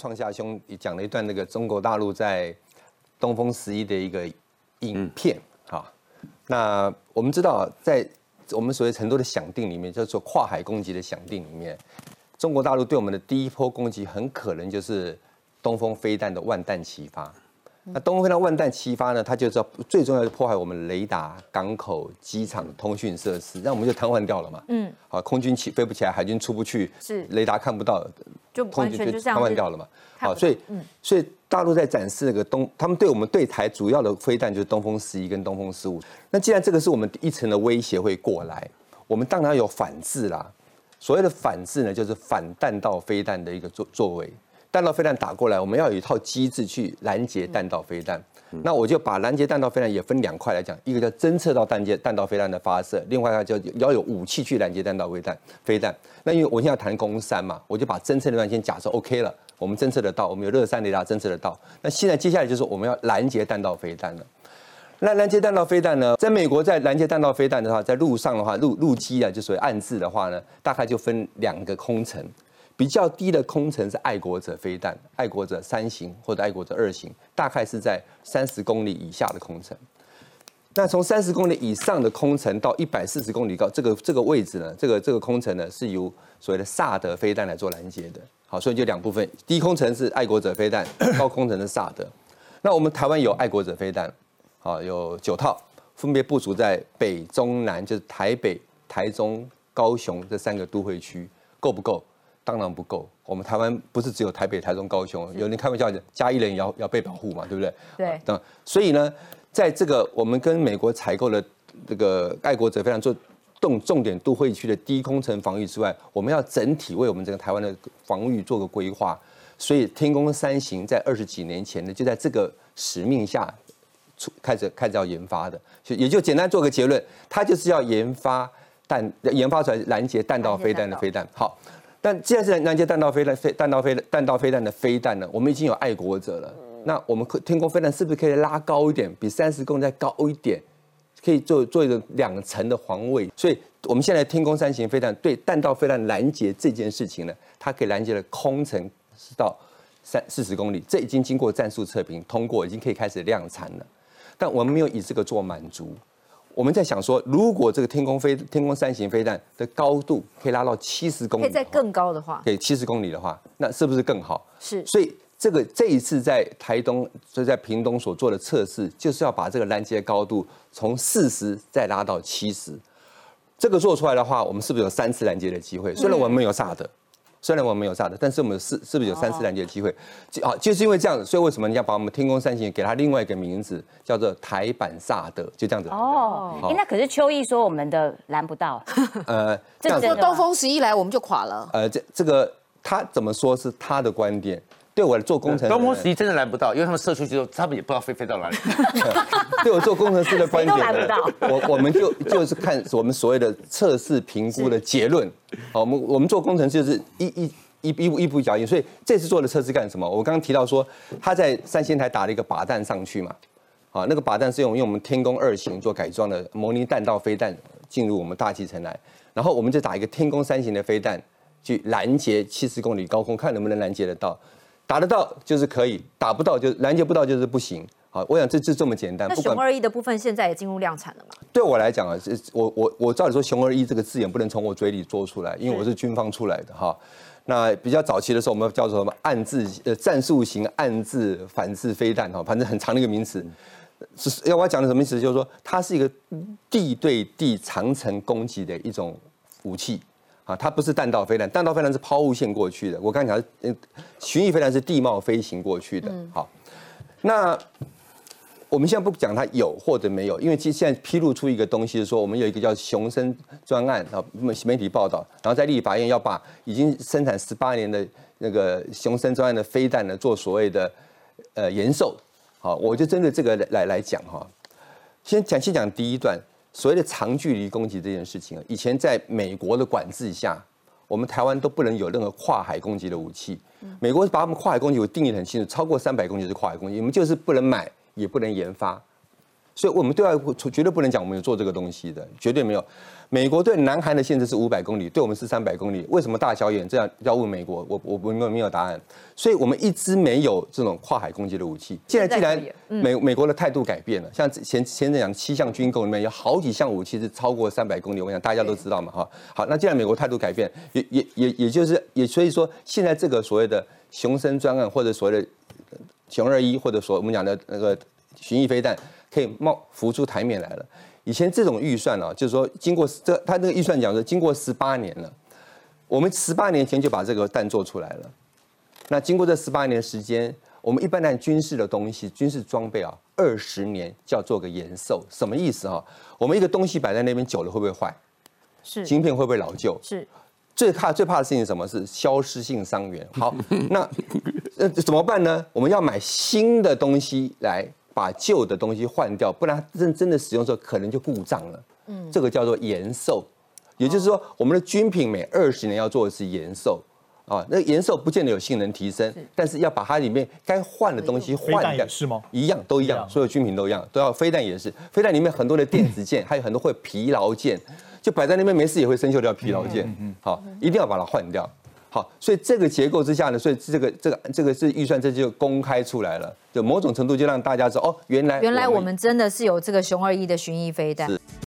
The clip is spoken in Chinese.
创下兄讲了一段那个中国大陆在东风十一的一个影片哈。那我们知道，在我们所谓成都的响定里面，叫做跨海攻击的响定里面，中国大陆对我们的第一波攻击，很可能就是东风飞弹的万弹齐发。那东风飞弹万弹齐发呢，它就是要最重要的破坏我们雷达、港口、机场、通讯设施，那我们就瘫痪掉了嘛。嗯，好，空军起飞不起来，海军出不去，是雷达看不到，就完全就瘫痪掉了嘛。好，所以，所以大陆在展示那个东，他们对我们对台主要的飞弹就是东风十一跟东风十五。那既然这个是我们一层的威胁会过来，我们当然有反制啦。所谓的反制呢，就是反弹道飞弹的一个作作为。弹道飞弹打过来，我们要有一套机制去拦截弹道飞弹。那我就把拦截弹道飞弹也分两块来讲，一个叫侦测到弹接弹道飞弹的发射，另外一个叫要有武器去拦截弹道飞弹飞弹。那因为我现在要谈攻三嘛，我就把侦测那段先假设 OK 了，我们侦测得到，我们有热山雷达侦测得到。那现在接下来就是我们要拦截弹道飞弹了。那拦截弹道飞弹呢，在美国在拦截弹道飞弹的话，在路上的话，陆陆基啊，就属于暗制的话呢，大概就分两个空层。比较低的空层是爱国者飞弹，爱国者三型或者爱国者二型，大概是在三十公里以下的空程。那从三十公里以上的空层到一百四十公里高，这个这个位置呢，这个这个空层呢是由所谓的萨德飞弹来做拦截的。好，所以就两部分，低空层是爱国者飞弹，高空层是萨德。那我们台湾有爱国者飞弹，好，有九套，分别部署在北中南，就是台北、台中、高雄这三个都会区，够不够？当然不够，我们台湾不是只有台北、台中、高雄，有人开玩笑讲，加一人也要要被保护嘛，对不对？对。那所以呢，在这个我们跟美国采购的这个爱国者非常做重重点都会区的低空层防御之外，我们要整体为我们整个台湾的防御做个规划。所以天宫三型在二十几年前呢，就在这个使命下出开始开始要研发的，就也就简单做个结论，它就是要研发弹研发出来拦截弹道飞弹的飞弹。好。但既然是拦截弹道飞弹、飞弹道飞弹道飞弹的飞弹呢，我们已经有爱国者了。那我们天空飞弹是不是可以拉高一点，比三十公里再高一点，可以做做一个两层的防卫？所以，我们现在天空三型飞弹对弹道飞弹拦截这件事情呢，它可以拦截的空程是到三四十公里，这已经经过战术测评通过，已经可以开始量产了。但我们没有以这个做满足。我们在想说，如果这个天空飞天空三型飞弹的高度可以拉到七十公里，可以再更高的话，对，七十公里的话，那是不是更好？是。所以这个这一次在台东，就在屏东所做的测试，就是要把这个拦截高度从四十再拉到七十。这个做出来的话，我们是不是有三次拦截的机会？虽然我们没有萨德。虽然我们没有炸的，但是我们是是不是有三次拦截的机会？啊，就是因为这样子，所以为什么你要把我们天空三型给它另外一个名字，叫做台版萨德，就这样子。哦，哎，那可是秋意说我们的拦不到。呃，这样东风十一来我们就垮了。呃，这这个他怎么说是他的观点？对我做工程，东风十一真的拦不到，因为他们射出去之后，他们也不知道飞飞到哪里。对我做工程师的观点，都拦不到。我我们就就是看我们所谓的测试评估的结论。好，我们我们做工程就是一一一一步一步脚印。所以这次做的测试干什么？我刚刚提到说，他在三仙台打了一个靶弹上去嘛。啊，那个靶弹是用用我们天宫二型做改装的模拟弹道飞弹进入我们大气层来，然后我们就打一个天宫三型的飞弹去拦截七十公里高空，看能不能拦截得到。打得到就是可以，打不到就拦截不到就是不行。好，我想这就这么简单。那熊二一的部分现在也进入量产了吗？对我来讲啊，我我我照理说熊二一这个字眼不能从我嘴里说出来，因为我是军方出来的哈。那比较早期的时候，我们叫做什么暗自呃战术型暗自反制飞弹哈，反正很长的一个名词。是要我讲的什么意思？就是说它是一个地对地长城攻击的一种武器。啊，它不是弹道飞弹，弹道飞弹是抛物线过去的。我刚讲，嗯，巡弋飞弹是地貌飞行过去的。好，那我们现在不讲它有或者没有，因为其实现在披露出一个东西是说，我们有一个叫雄升专案啊，媒体报道，然后在立法院要把已经生产十八年的那个雄升专案的飞弹呢做所谓的呃延寿。好，我就针对这个来来讲哈，先讲先讲第一段。所谓的长距离攻击这件事情啊，以前在美国的管制下，我们台湾都不能有任何跨海攻击的武器。美国把我们跨海攻击我定义很清楚，超过三百公里是跨海攻击，我们就是不能买，也不能研发。所以我们对外绝对不能讲我们有做这个东西的，绝对没有。美国对南韩的限制是五百公里，对我们是三百公里。为什么大小眼这样要问美国？我我我没有没有答案。所以我们一直没有这种跨海攻击的武器。现在既然美美国的态度改变了，像前前阵讲七项军购里面有好几项武器是超过三百公里，我想大家都知道嘛哈。好，那既然美国态度改变，也也也也就是也所以说现在这个所谓的雄升专案或者所谓的雄二一或者说我们讲的那个巡弋飞弹可以冒浮出台面来了。以前这种预算啊，就是说经过这他那个预算讲说，经过十八年了，我们十八年前就把这个弹做出来了。那经过这十八年时间，我们一般来军事的东西、军事装备啊，二十年就要做个延寿，什么意思啊？我们一个东西摆在那边久了会不会坏？是。芯片会不会老旧？是。最怕最怕的事情什么是消失性伤员？好，那呃怎么办呢？我们要买新的东西来。把旧的东西换掉，不然真真的使用时候可能就故障了。嗯，这个叫做延寿，也就是说，我们的军品每二十年要做的是延寿啊。那延寿不见得有性能提升，但是要把它里面该换的东西换掉，是吗？一样都一样，所有军品都一样，都要飞弹也是，飞弹里面很多的电子件，还有很多会疲劳件，就摆在那边没事也会生锈掉疲劳件。嗯，好，一定要把它换掉。好，所以这个结构之下呢，所以这个这个这个是预算，这就公开出来了，就某种程度就让大家知道，哦，原来原来我们真的是有这个熊二一的巡弋飞弹。